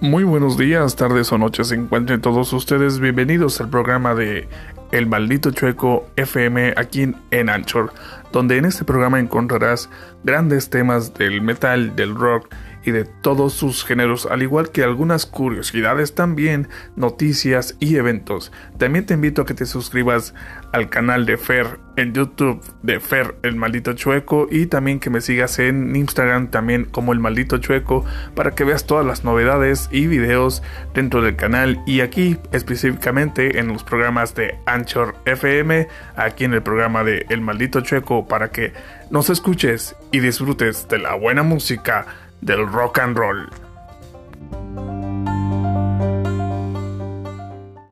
Muy buenos días, tardes o noches se encuentren todos ustedes. Bienvenidos al programa de El Maldito Chueco FM aquí en Anchor, donde en este programa encontrarás grandes temas del metal, del rock y de todos sus géneros, al igual que algunas curiosidades también, noticias y eventos. También te invito a que te suscribas al canal de Fer en YouTube de Fer el maldito chueco y también que me sigas en Instagram también como el maldito chueco para que veas todas las novedades y videos dentro del canal y aquí específicamente en los programas de Anchor FM, aquí en el programa de El maldito chueco para que nos escuches y disfrutes de la buena música del rock and roll.